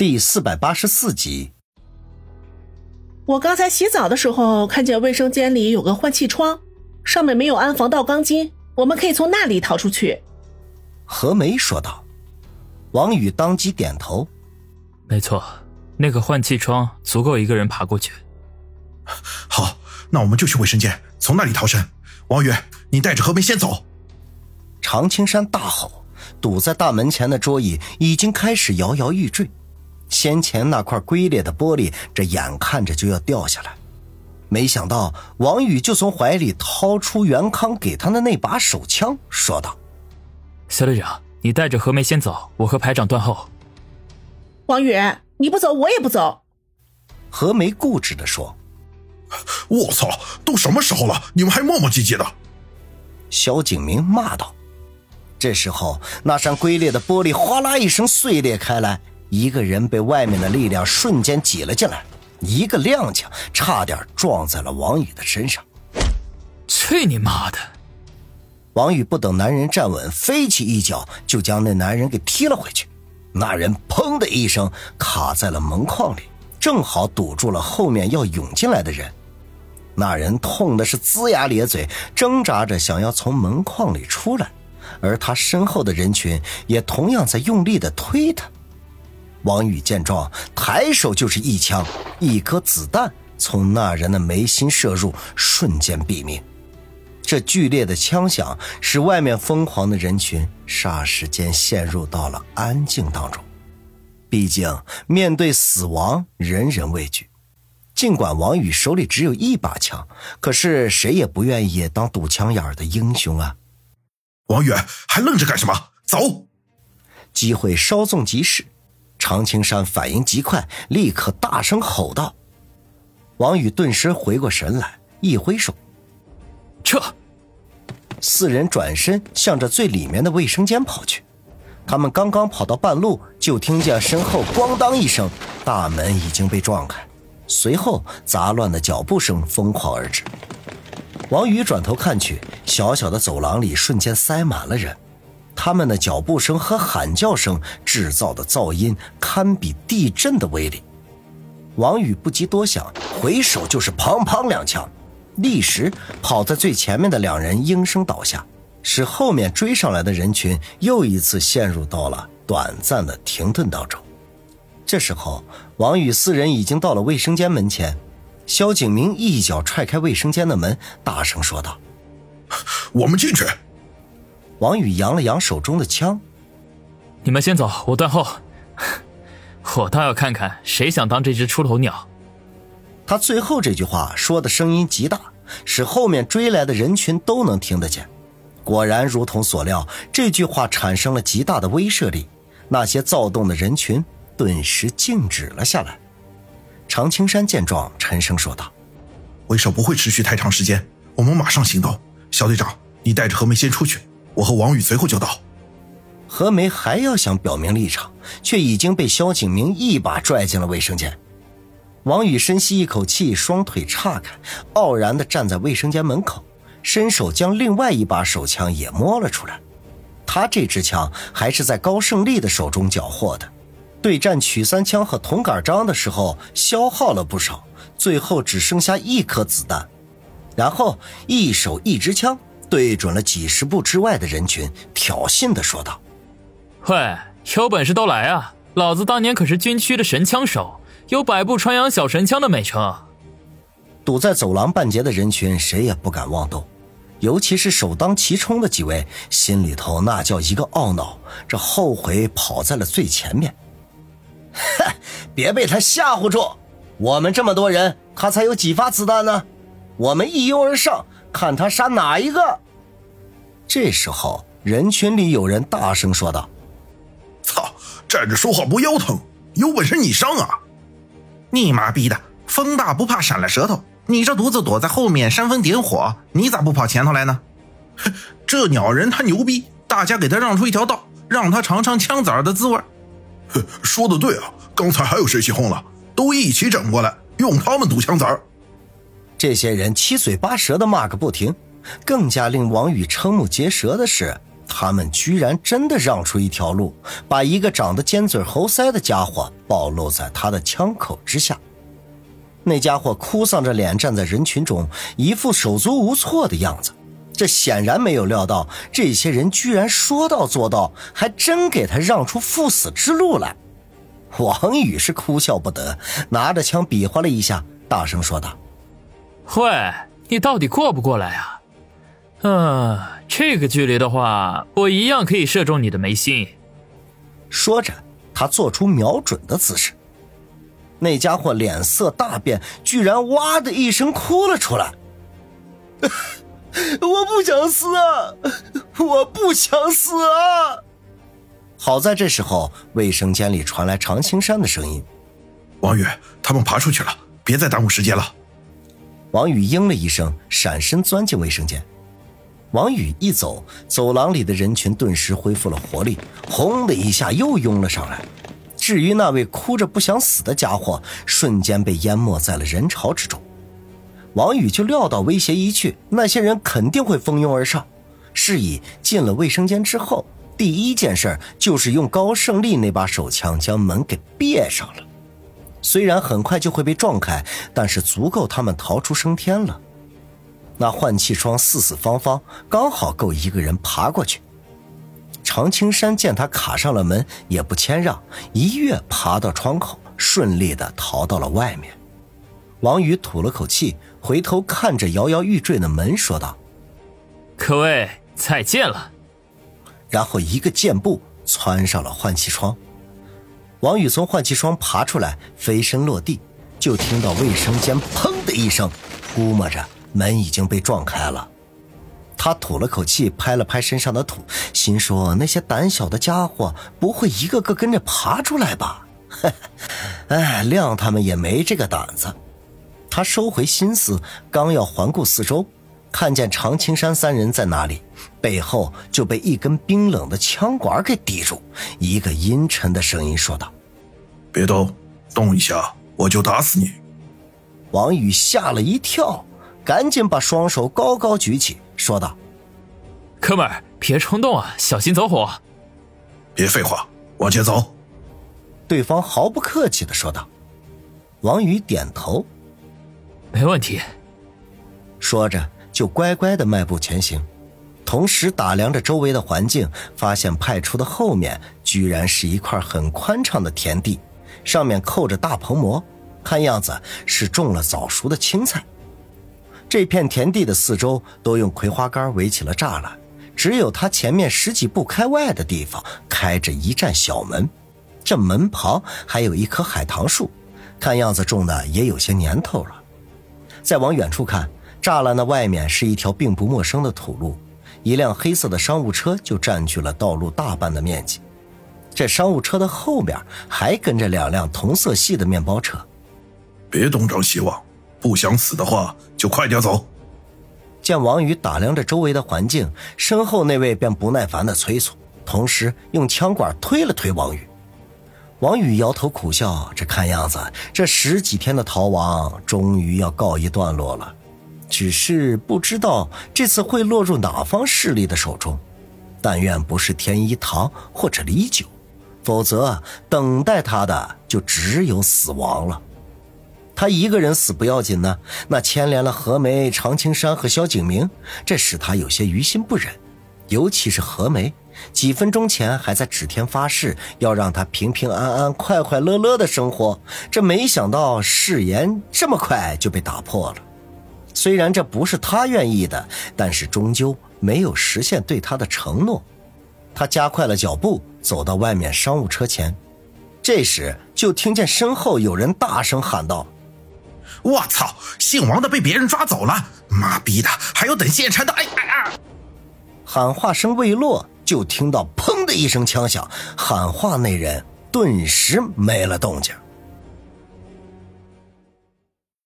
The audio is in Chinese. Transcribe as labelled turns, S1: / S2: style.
S1: 第四百八十四集。
S2: 我刚才洗澡的时候，看见卫生间里有个换气窗，上面没有安防盗钢筋，我们可以从那里逃出去。
S1: 何梅说道。王宇当即点头：“
S3: 没错，那个换气窗足够一个人爬过去。”
S4: 好，那我们就去卫生间，从那里逃生。王宇，你带着何梅先走。
S1: 常青山大吼，堵在大门前的桌椅已经开始摇摇欲坠。先前那块龟裂的玻璃，这眼看着就要掉下来。没想到王宇就从怀里掏出袁康给他的那把手枪，说道：“
S3: 肖队长，你带着何梅先走，我和排长断后。”
S2: 王宇，你不走，我也不走。
S1: 何梅固执的说：“
S4: 我操，都什么时候了，你们还磨磨唧唧的！”
S1: 肖景明骂道。这时候，那扇龟裂的玻璃哗啦一声碎裂开来。一个人被外面的力量瞬间挤了进来，一个踉跄，差点撞在了王宇的身上。
S3: 去你妈的！
S1: 王宇不等男人站稳，飞起一脚就将那男人给踢了回去。那人砰的一声卡在了门框里，正好堵住了后面要涌进来的人。那人痛的是龇牙咧嘴，挣扎着想要从门框里出来，而他身后的人群也同样在用力的推他。王宇见状，抬手就是一枪，一颗子弹从那人的眉心射入，瞬间毙命。这剧烈的枪响使外面疯狂的人群霎时间陷入到了安静当中。毕竟面对死亡，人人畏惧。尽管王宇手里只有一把枪，可是谁也不愿意当堵枪眼的英雄啊！
S4: 王宇，还愣着干什么？走！
S1: 机会稍纵即逝。常青山反应极快，立刻大声吼道：“王宇，顿时回过神来，一挥手，
S3: 撤！”
S1: 四人转身向着最里面的卫生间跑去。他们刚刚跑到半路，就听见身后“咣当”一声，大门已经被撞开，随后杂乱的脚步声疯狂而至。王宇转头看去，小小的走廊里瞬间塞满了人。他们的脚步声和喊叫声制造的噪音堪比地震的威力。王宇不及多想，回手就是砰砰两枪，立时跑在最前面的两人应声倒下，使后面追上来的人群又一次陷入到了短暂的停顿当中。这时候，王宇四人已经到了卫生间门前，萧景明一脚踹开卫生间的门，大声说道：“
S4: 我们进去。”
S1: 王宇扬了扬手中的枪，
S3: 你们先走，我断后。我倒要看看谁想当这只出头鸟。
S1: 他最后这句话说的声音极大，使后面追来的人群都能听得见。果然如同所料，这句话产生了极大的威慑力，那些躁动的人群顿时静止了下来。常青山见状，沉声说道：“
S4: 为首不会持续太长时间，我们马上行动。小队长，你带着何梅先出去。”我和王宇随后就到。
S1: 何梅还要想表明立场，却已经被萧景明一把拽进了卫生间。王宇深吸一口气，双腿岔开，傲然地站在卫生间门口，伸手将另外一把手枪也摸了出来。他这支枪还是在高胜利的手中缴获的，对战曲三枪和铜杆章的时候消耗了不少，最后只剩下一颗子弹。然后一手一支枪。对准了几十步之外的人群，挑衅的说道：“
S3: 喂，有本事都来啊！老子当年可是军区的神枪手，有百步穿杨小神枪的美称。”
S1: 堵在走廊半截的人群，谁也不敢妄动，尤其是首当其冲的几位，心里头那叫一个懊恼，这后悔跑在了最前面。哼，别被他吓唬住！我们这么多人，他才有几发子弹呢？我们一拥而上。看他杀哪一个！这时候，人群里有人大声说道：“
S4: 操，站着说话不腰疼？有本事你上啊！
S5: 你妈逼的，风大不怕闪了舌头！你这犊子躲在后面煽风点火，你咋不跑前头来呢？这鸟人他牛逼，大家给他让出一条道，让他尝尝枪子儿的滋味。
S4: 说的对啊，刚才还有谁起哄了？都一起整过来，用他们堵枪子儿。”
S1: 这些人七嘴八舌的骂个不停，更加令王宇瞠目结舌的是，他们居然真的让出一条路，把一个长得尖嘴猴腮的家伙暴露在他的枪口之下。那家伙哭丧着脸站在人群中，一副手足无措的样子。这显然没有料到，这些人居然说到做到，还真给他让出赴死之路来。王宇是哭笑不得，拿着枪比划了一下，大声说道：“
S3: 喂，你到底过不过来啊？嗯，这个距离的话，我一样可以射中你的眉心。”
S1: 说着，他做出瞄准的姿势。那家伙脸色大变，居然哇的一声哭了出来：“ 我不想死啊！我不想死啊！”好在这时候，卫生间里传来常青山的声音：“
S4: 王宇，他们爬出去了，别再耽误时间了。”
S1: 王宇应了一声，闪身钻进卫生间。王宇一走，走廊里的人群顿时恢复了活力，轰的一下又拥了上来。至于那位哭着不想死的家伙，瞬间被淹没在了人潮之中。王宇就料到威胁一去，那些人肯定会蜂拥而上，是以进了卫生间之后。第一件事就是用高胜利那把手枪将门给别上了，虽然很快就会被撞开，但是足够他们逃出升天了。那换气窗四四方方，刚好够一个人爬过去。常青山见他卡上了门，也不谦让，一跃爬到窗口，顺利的逃到了外面。王宇吐了口气，回头看着摇摇欲坠的门，说道：“
S3: 各位，再见了。”
S1: 然后一个箭步窜上了换气窗，王宇从换气窗爬出来，飞身落地，就听到卫生间砰的一声，估摸着门已经被撞开了。他吐了口气，拍了拍身上的土，心说：那些胆小的家伙不会一个个跟着爬出来吧？哎，谅他们也没这个胆子。他收回心思，刚要环顾四周。看见常青山三人在哪里，背后就被一根冰冷的枪管给抵住。一个阴沉的声音说道：“
S4: 别动，动一下我就打死你。”
S1: 王宇吓了一跳，赶紧把双手高高举起，说道：“
S3: 哥们儿，别冲动啊，小心走火。”
S4: 别废话，往前走。
S1: 对方毫不客气的说道。王宇点头：“
S3: 没问题。”
S1: 说着。就乖乖的迈步前行，同时打量着周围的环境，发现派出的后面居然是一块很宽敞的田地，上面扣着大棚膜，看样子是种了早熟的青菜。这片田地的四周都用葵花杆围起了栅栏，只有它前面十几步开外的地方开着一扇小门，这门旁还有一棵海棠树，看样子种的也有些年头了。再往远处看。栅栏的外面是一条并不陌生的土路，一辆黑色的商务车就占据了道路大半的面积。这商务车的后边还跟着两辆同色系的面包车。
S4: 别东张西望，不想死的话就快点走。
S1: 见王宇打量着周围的环境，身后那位便不耐烦的催促，同时用枪管推了推王宇。王宇摇头苦笑，这看样子这十几天的逃亡终于要告一段落了。只是不知道这次会落入哪方势力的手中，但愿不是天一堂或者李九，否则等待他的就只有死亡了。他一个人死不要紧呢，那牵连了何梅、常青山和萧景明，这使他有些于心不忍。尤其是何梅，几分钟前还在指天发誓要让他平平安安、快快乐乐的生活，这没想到誓言这么快就被打破了。虽然这不是他愿意的，但是终究没有实现对他的承诺。他加快了脚步，走到外面商务车前。这时，就听见身后有人大声喊道：“
S5: 我操！姓王的被别人抓走了！妈逼的，还有等现场的！”哎哎啊！
S1: 喊话声未落，就听到“砰”的一声枪响，喊话那人顿时没了动静。